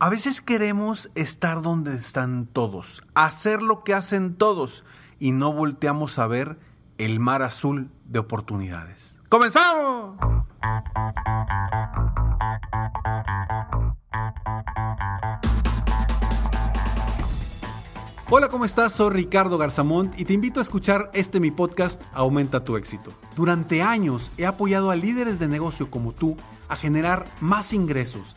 A veces queremos estar donde están todos, hacer lo que hacen todos y no volteamos a ver el mar azul de oportunidades. ¡Comenzamos! Hola, ¿cómo estás? Soy Ricardo Garzamont y te invito a escuchar este mi podcast Aumenta tu éxito. Durante años he apoyado a líderes de negocio como tú a generar más ingresos,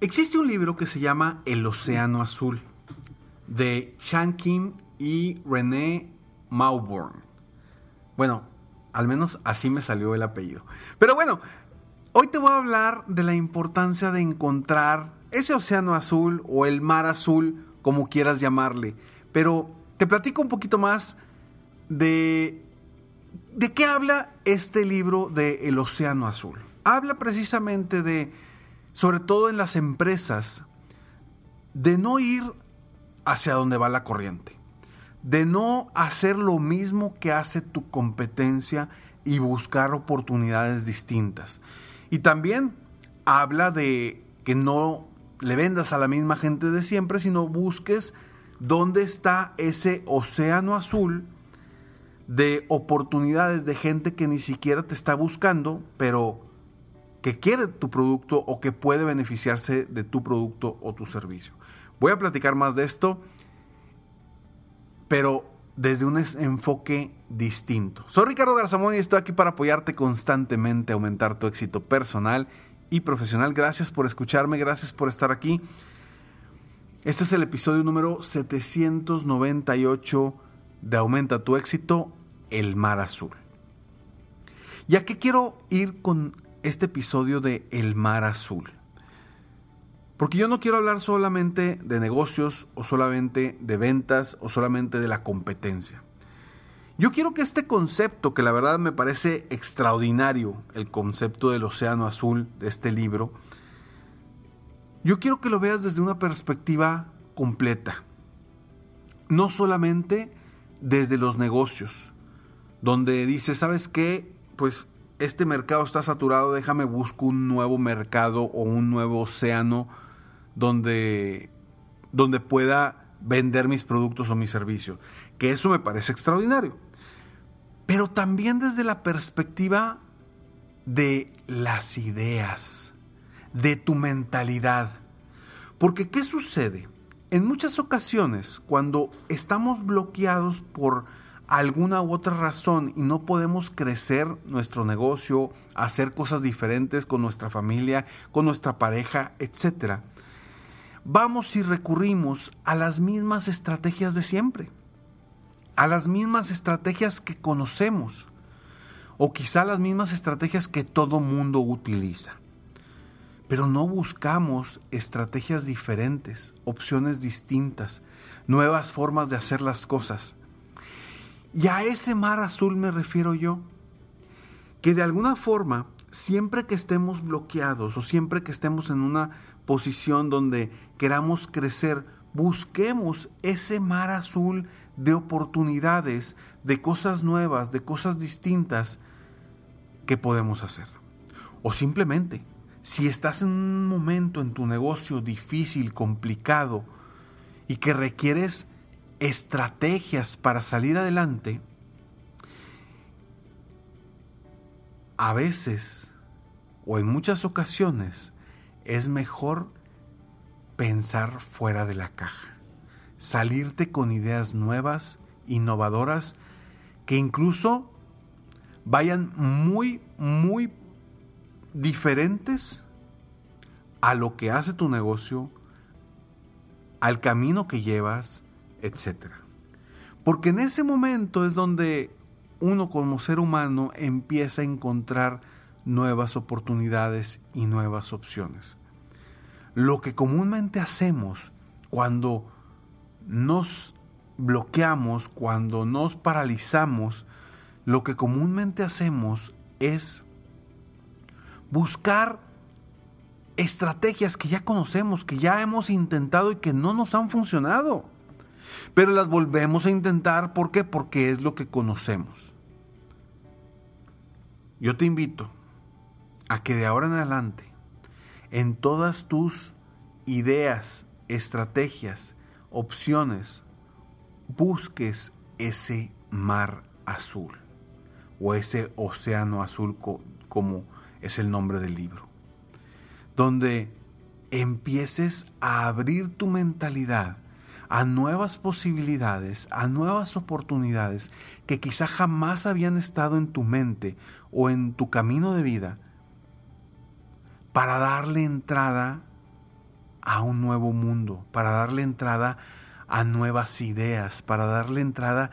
Existe un libro que se llama El Océano Azul, de Chan Kim y René Mauborn. Bueno, al menos así me salió el apellido. Pero bueno, hoy te voy a hablar de la importancia de encontrar ese océano azul o el mar azul, como quieras llamarle. Pero te platico un poquito más de de qué habla este libro de El océano azul. Habla precisamente de sobre todo en las empresas de no ir hacia donde va la corriente, de no hacer lo mismo que hace tu competencia y buscar oportunidades distintas. Y también habla de que no le vendas a la misma gente de siempre, sino busques dónde está ese océano azul de oportunidades de gente que ni siquiera te está buscando, pero que quiere tu producto o que puede beneficiarse de tu producto o tu servicio. Voy a platicar más de esto, pero desde un enfoque distinto. Soy Ricardo Garzamón y estoy aquí para apoyarte constantemente a aumentar tu éxito personal y profesional. Gracias por escucharme, gracias por estar aquí. Este es el episodio número 798 de Aumenta tu éxito, el mar azul. ¿Y a qué quiero ir con este episodio de El mar azul? Porque yo no quiero hablar solamente de negocios o solamente de ventas o solamente de la competencia. Yo quiero que este concepto, que la verdad me parece extraordinario, el concepto del océano azul de este libro, yo quiero que lo veas desde una perspectiva completa. No solamente desde los negocios, donde dices, ¿sabes qué? Pues este mercado está saturado, déjame busco un nuevo mercado o un nuevo océano donde, donde pueda vender mis productos o mis servicios. Que eso me parece extraordinario. Pero también desde la perspectiva de las ideas, de tu mentalidad. Porque ¿qué sucede? En muchas ocasiones, cuando estamos bloqueados por alguna u otra razón y no podemos crecer nuestro negocio, hacer cosas diferentes con nuestra familia, con nuestra pareja, etcétera, vamos y recurrimos a las mismas estrategias de siempre, a las mismas estrategias que conocemos, o quizá las mismas estrategias que todo mundo utiliza. Pero no buscamos estrategias diferentes, opciones distintas, nuevas formas de hacer las cosas. Y a ese mar azul me refiero yo, que de alguna forma, siempre que estemos bloqueados o siempre que estemos en una posición donde queramos crecer, busquemos ese mar azul de oportunidades, de cosas nuevas, de cosas distintas que podemos hacer. O simplemente, si estás en un momento en tu negocio difícil, complicado, y que requieres estrategias para salir adelante, a veces o en muchas ocasiones es mejor pensar fuera de la caja, salirte con ideas nuevas, innovadoras, que incluso vayan muy, muy diferentes a lo que hace tu negocio, al camino que llevas, etc. Porque en ese momento es donde uno como ser humano empieza a encontrar nuevas oportunidades y nuevas opciones. Lo que comúnmente hacemos cuando nos bloqueamos, cuando nos paralizamos, lo que comúnmente hacemos es buscar estrategias que ya conocemos, que ya hemos intentado y que no nos han funcionado. Pero las volvemos a intentar, ¿por qué? Porque es lo que conocemos. Yo te invito a que de ahora en adelante, en todas tus ideas, estrategias, opciones, busques ese mar azul o ese océano azul como es el nombre del libro, donde empieces a abrir tu mentalidad a nuevas posibilidades, a nuevas oportunidades que quizá jamás habían estado en tu mente o en tu camino de vida, para darle entrada a un nuevo mundo, para darle entrada a nuevas ideas, para darle entrada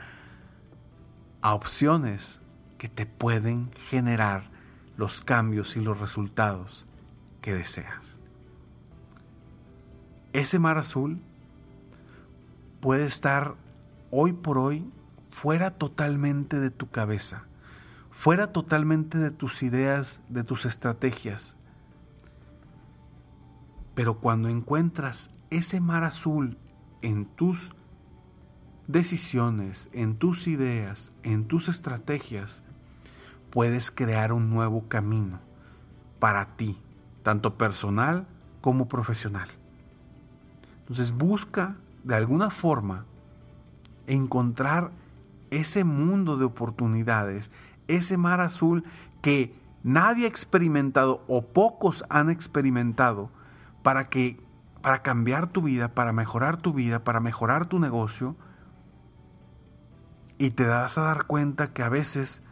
a opciones que te pueden generar los cambios y los resultados que deseas. Ese mar azul puede estar hoy por hoy fuera totalmente de tu cabeza, fuera totalmente de tus ideas, de tus estrategias. Pero cuando encuentras ese mar azul en tus decisiones, en tus ideas, en tus estrategias, puedes crear un nuevo camino para ti, tanto personal como profesional. Entonces busca de alguna forma encontrar ese mundo de oportunidades, ese mar azul que nadie ha experimentado o pocos han experimentado para que para cambiar tu vida, para mejorar tu vida, para mejorar tu negocio y te das a dar cuenta que a veces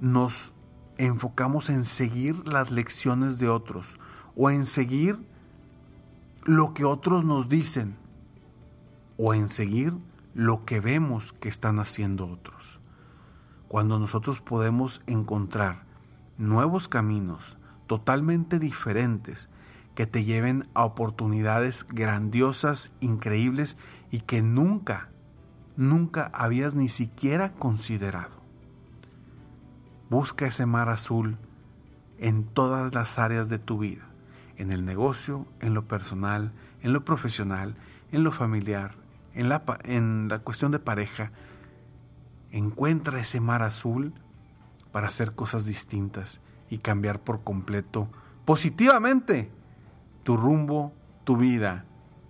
nos enfocamos en seguir las lecciones de otros o en seguir lo que otros nos dicen o en seguir lo que vemos que están haciendo otros. Cuando nosotros podemos encontrar nuevos caminos totalmente diferentes que te lleven a oportunidades grandiosas, increíbles y que nunca, nunca habías ni siquiera considerado. Busca ese mar azul en todas las áreas de tu vida en el negocio, en lo personal, en lo profesional, en lo familiar, en la, en la cuestión de pareja. Encuentra ese mar azul para hacer cosas distintas y cambiar por completo positivamente tu rumbo, tu vida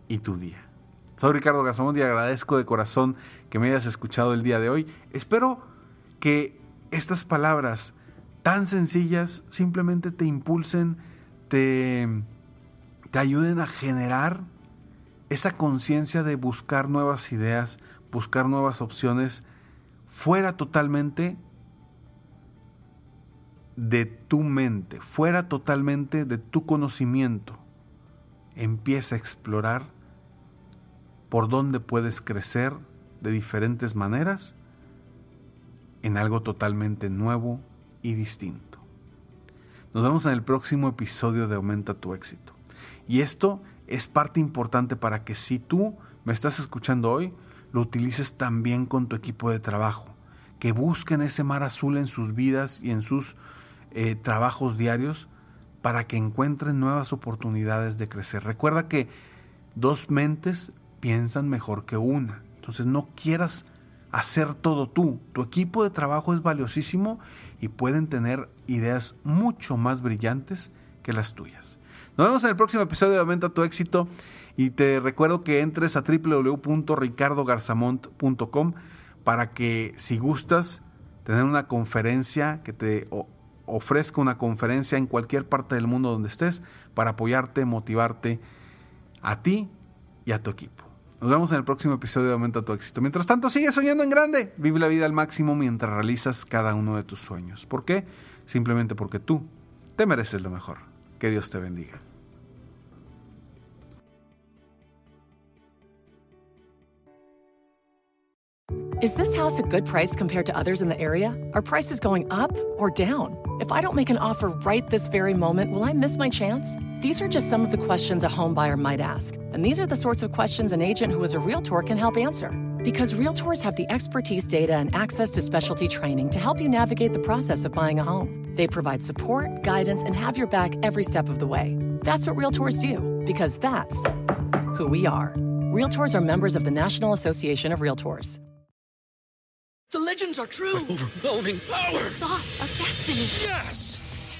y tu día. Soy Ricardo Garzamón y agradezco de corazón que me hayas escuchado el día de hoy. Espero que estas palabras tan sencillas simplemente te impulsen te, te ayuden a generar esa conciencia de buscar nuevas ideas, buscar nuevas opciones, fuera totalmente de tu mente, fuera totalmente de tu conocimiento. Empieza a explorar por dónde puedes crecer de diferentes maneras en algo totalmente nuevo y distinto. Nos vemos en el próximo episodio de Aumenta tu éxito. Y esto es parte importante para que si tú me estás escuchando hoy, lo utilices también con tu equipo de trabajo. Que busquen ese mar azul en sus vidas y en sus eh, trabajos diarios para que encuentren nuevas oportunidades de crecer. Recuerda que dos mentes piensan mejor que una. Entonces no quieras hacer todo tú. Tu equipo de trabajo es valiosísimo y pueden tener ideas mucho más brillantes que las tuyas. Nos vemos en el próximo episodio de Aumenta tu éxito y te recuerdo que entres a www.ricardogarzamont.com para que si gustas tener una conferencia que te ofrezca una conferencia en cualquier parte del mundo donde estés para apoyarte, motivarte a ti y a tu equipo. Nos vemos en el próximo episodio de Aumenta tu éxito. Mientras tanto, sigue soñando en grande. Vive la vida al máximo mientras realizas cada uno de tus sueños. ¿Por qué? Simplemente porque tú te mereces lo mejor. Que Dios te bendiga. Is this house a good price compared to others in the area? Are prices going up or down? If I don't make an offer right this very moment, will I miss my chance? These are just some of the questions a home buyer might ask. And these are the sorts of questions an agent who is a realtor can help answer. Because realtors have the expertise, data, and access to specialty training to help you navigate the process of buying a home. They provide support, guidance, and have your back every step of the way. That's what realtors do, because that's who we are. Realtors are members of the National Association of Realtors. The legends are true. Overwhelming power! The sauce of destiny. Yes!